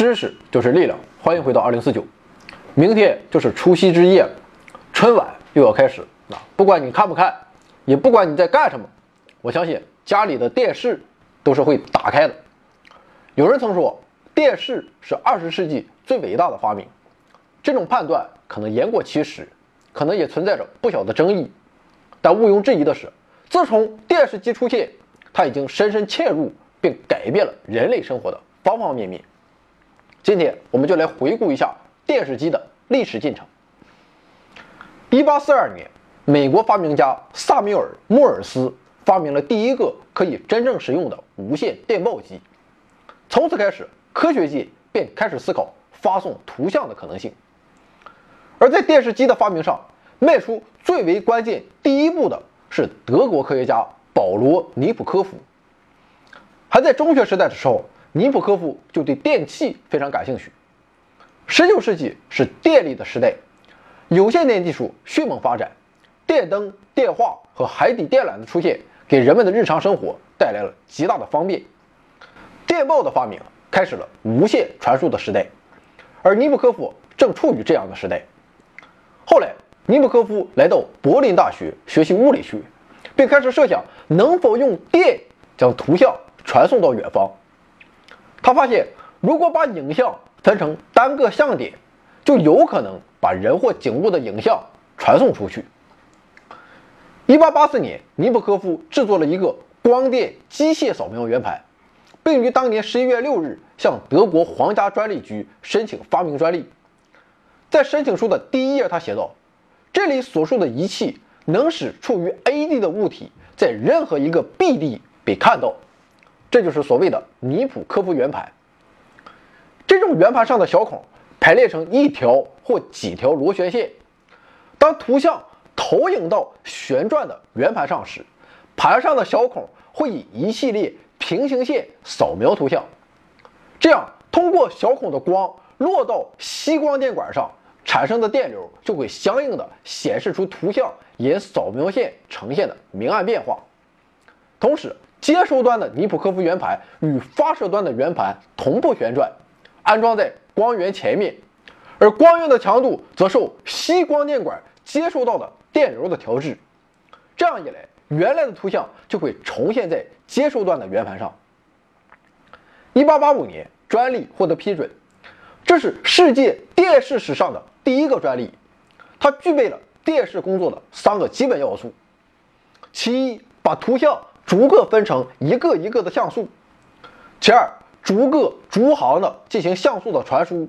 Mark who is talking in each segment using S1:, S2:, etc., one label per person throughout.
S1: 知识就是力量，欢迎回到二零四九。明天就是除夕之夜，春晚又要开始。啊不管你看不看，也不管你在干什么，我相信家里的电视都是会打开的。有人曾说，电视是二十世纪最伟大的发明，这种判断可能言过其实，可能也存在着不小的争议。但毋庸置疑的是，自从电视机出现，它已经深深嵌入并改变了人类生活的方方面面。今天我们就来回顾一下电视机的历史进程。一八四二年，美国发明家萨缪尔·莫尔斯发明了第一个可以真正使用的无线电报机。从此开始，科学界便开始思考发送图像的可能性。而在电视机的发明上，迈出最为关键第一步的是德国科学家保罗·尼普科夫。还在中学时代的时候。尼普科夫就对电器非常感兴趣。19世纪是电力的时代，有线电技术迅猛发展，电灯、电话和海底电缆的出现，给人们的日常生活带来了极大的方便。电报的发明开始了无线传输的时代，而尼普科夫正处于这样的时代。后来，尼普科夫来到柏林大学学习物理学，并开始设想能否用电将图像传送到远方。他发现，如果把影像分成单个像点，就有可能把人或景物的影像传送出去。1884年，尼普科夫制作了一个光电机械扫描圆盘，并于当年11月6日向德国皇家专利局申请发明专利。在申请书的第一页，他写道：“这里所述的仪器能使处于 A 地的物体在任何一个 B 地被看到。”这就是所谓的尼普科夫圆盘。这种圆盘上的小孔排列成一条或几条螺旋线，当图像投影到旋转的圆盘上时，盘上的小孔会以一系列平行线扫描图像。这样，通过小孔的光落到吸光电管上产生的电流，就会相应的显示出图像沿扫描线呈现的明暗变化。同时，接收端的尼普科夫圆盘与发射端的圆盘同步旋转，安装在光源前面，而光源的强度则受吸光电管接收到的电流的调制。这样一来，原来的图像就会重现在接收端的圆盘上。1885年，专利获得批准，这是世界电视史上的第一个专利。它具备了电视工作的三个基本要素：其一，把图像逐个分成一个一个的像素，其二，逐个逐行的进行像素的传输，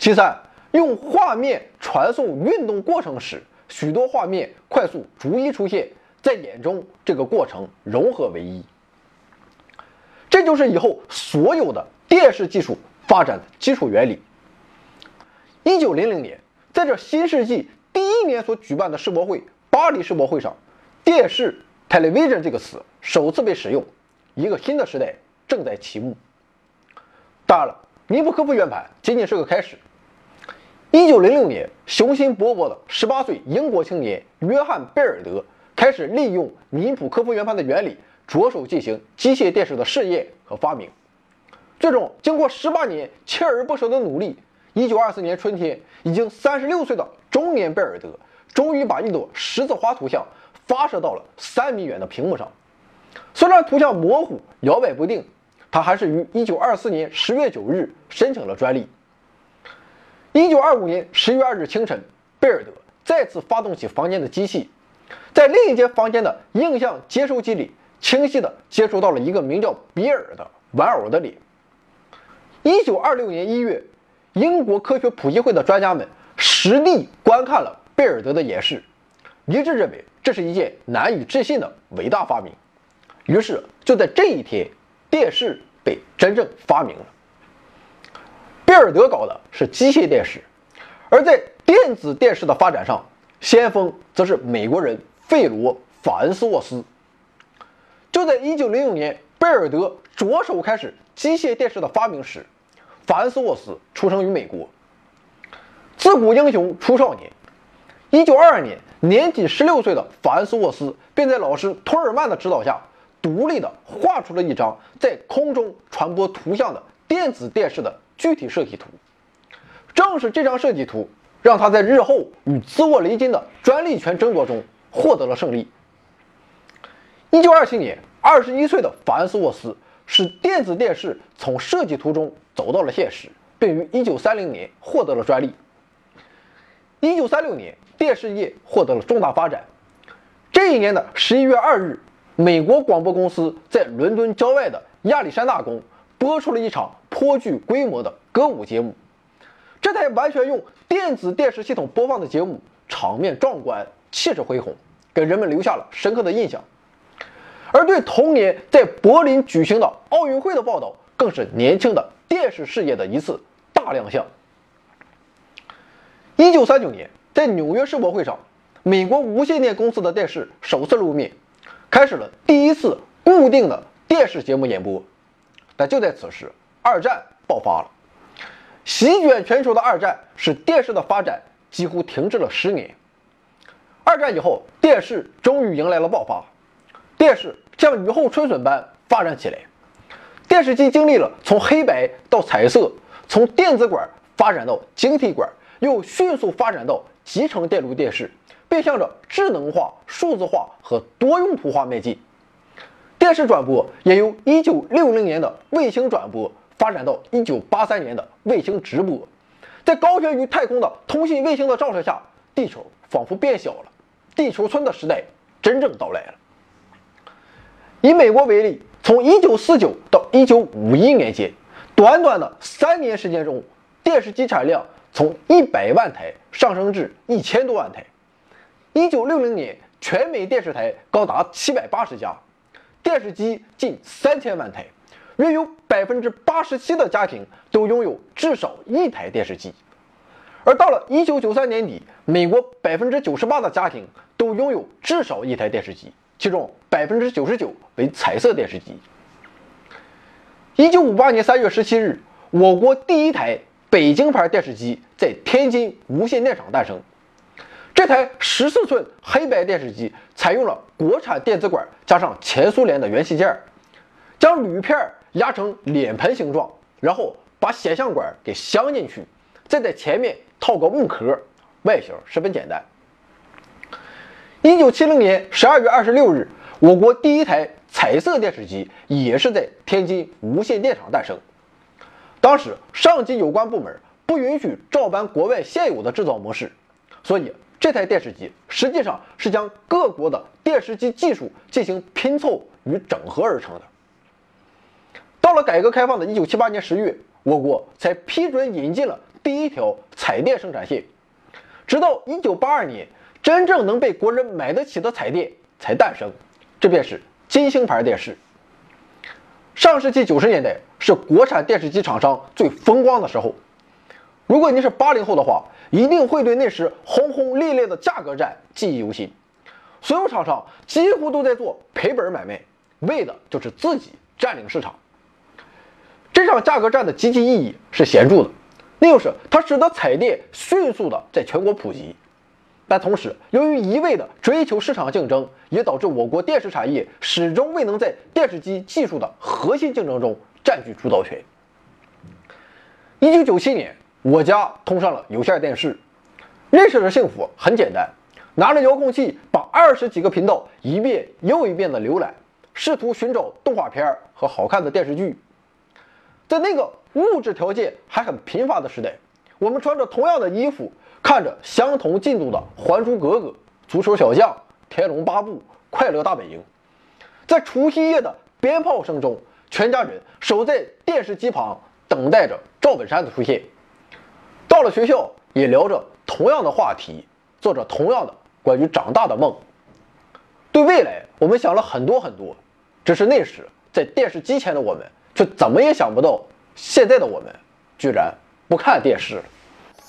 S1: 其三，用画面传送运动过程时，许多画面快速逐一出现在眼中，这个过程融合为一。这就是以后所有的电视技术发展的基础原理。一九零零年，在这新世纪第一年所举办的世博会——巴黎世博会上，电视。Television 这个词首次被使用，一个新的时代正在启幕。当然了，尼普科夫圆盘仅仅是个开始。一九零六年，雄心勃勃的十八岁英国青年约翰·贝尔德开始利用尼普科夫圆盘的原理，着手进行机械电视的试验和发明。最终，经过十八年锲而不舍的努力，一九二四年春天，已经三十六岁的中年贝尔德终于把一朵十字花图像。发射到了三米远的屏幕上，虽然图像模糊、摇摆不定，他还是于1924年10月9日申请了专利。1925年10月2日清晨，贝尔德再次发动起房间的机器，在另一间房间的影像接收机里，清晰地接收到了一个名叫比尔的玩偶的脸。1926年1月，英国科学普及会的专家们实地观看了贝尔德的演示，一致认为。这是一件难以置信的伟大发明，于是就在这一天，电视被真正发明了。贝尔德搞的是机械电视，而在电子电视的发展上，先锋则是美国人费罗·法恩斯沃斯。就在1906年，贝尔德着手开始机械电视的发明时，法恩斯沃斯出生于美国。自古英雄出少年。一九二二年，年仅十六岁的法恩斯沃斯便在老师托尔曼的指导下，独立的画出了一张在空中传播图像的电子电视的具体设计图。正是这张设计图，让他在日后与自我雷金的专利权争夺中获得了胜利。一九二七年，二十一岁的法恩斯沃斯使电子电视从设计图中走到了现实，并于一九三零年获得了专利。一九三六年，电视业获得了重大发展。这一年的十一月二日，美国广播公司在伦敦郊外的亚历山大宫播出了一场颇具规模的歌舞节目。这台完全用电子电视系统播放的节目，场面壮观，气势恢宏，给人们留下了深刻的印象。而对同年在柏林举行的奥运会的报道，更是年轻的电视事业的一次大亮相。一九三九年，在纽约世博会上，美国无线电公司的电视首次露面，开始了第一次固定的电视节目演播。但就在此时，二战爆发了。席卷全球的二战使电视的发展几乎停滞了十年。二战以后，电视终于迎来了爆发，电视像雨后春笋般发展起来。电视机经历了从黑白到彩色，从电子管发展到晶体管，又迅速发展到集成电路电视，并向着智能化、数字化和多用途化迈进。电视转播也由1960年的卫星转播。发展到一九八三年的卫星直播，在高悬于太空的通信卫星的照射下，地球仿佛变小了，地球村的时代真正到来了。以美国为例，从一九四九到一九五一年间，短短的三年时间中，电视机产量从一百万台上升至一千多万台。一九六零年，全美电视台高达七百八十家，电视机近三千万台。约有百分之八十七的家庭都拥有至少一台电视机，而到了一九九三年底，美国百分之九十八的家庭都拥有至少一台电视机，其中百分之九十九为彩色电视机。一九五八年三月十七日，我国第一台北京牌电视机在天津无线电厂诞生。这台十四寸黑白电视机采用了国产电子管加上前苏联的元器件，将铝片。压成脸盆形状，然后把显像管给镶进去，再在前面套个木壳，外形十分简单。一九七零年十二月二十六日，我国第一台彩色电视机也是在天津无线电厂诞生。当时上级有关部门不允许照搬国外现有的制造模式，所以这台电视机实际上是将各国的电视机技术进行拼凑与整合而成的。到了改革开放的一九七八年十月，我国才批准引进了第一条彩电生产线。直到一九八二年，真正能被国人买得起的彩电才诞生，这便是金星牌电视。上世纪九十年代是国产电视机厂商最风光的时候。如果你是八零后的话，一定会对那时轰轰烈烈的价格战记忆犹新。所有厂商几乎都在做赔本买卖，为的就是自己占领市场。这场价格战的积极意义是显著的，那就是它使得彩电迅速的在全国普及，但同时由于一味的追求市场竞争，也导致我国电视产业始终未能在电视机技术的核心竞争中占据主导权。一九九七年，我家通上了有线电视，那时的幸福很简单，拿着遥控器把二十几个频道一遍又一遍的浏览，试图寻找动画片和好看的电视剧。在那个物质条件还很贫乏的时代，我们穿着同样的衣服，看着相同进度的《还珠格格》《足球小将》《天龙八部》《快乐大本营》。在除夕夜的鞭炮声中，全家人守在电视机旁，等待着赵本山的出现。到了学校，也聊着同样的话题，做着同样的关于长大的梦。对未来，我们想了很多很多，只是那时在电视机前的我们。却怎么也想不到，现在的我们居然不看电视了。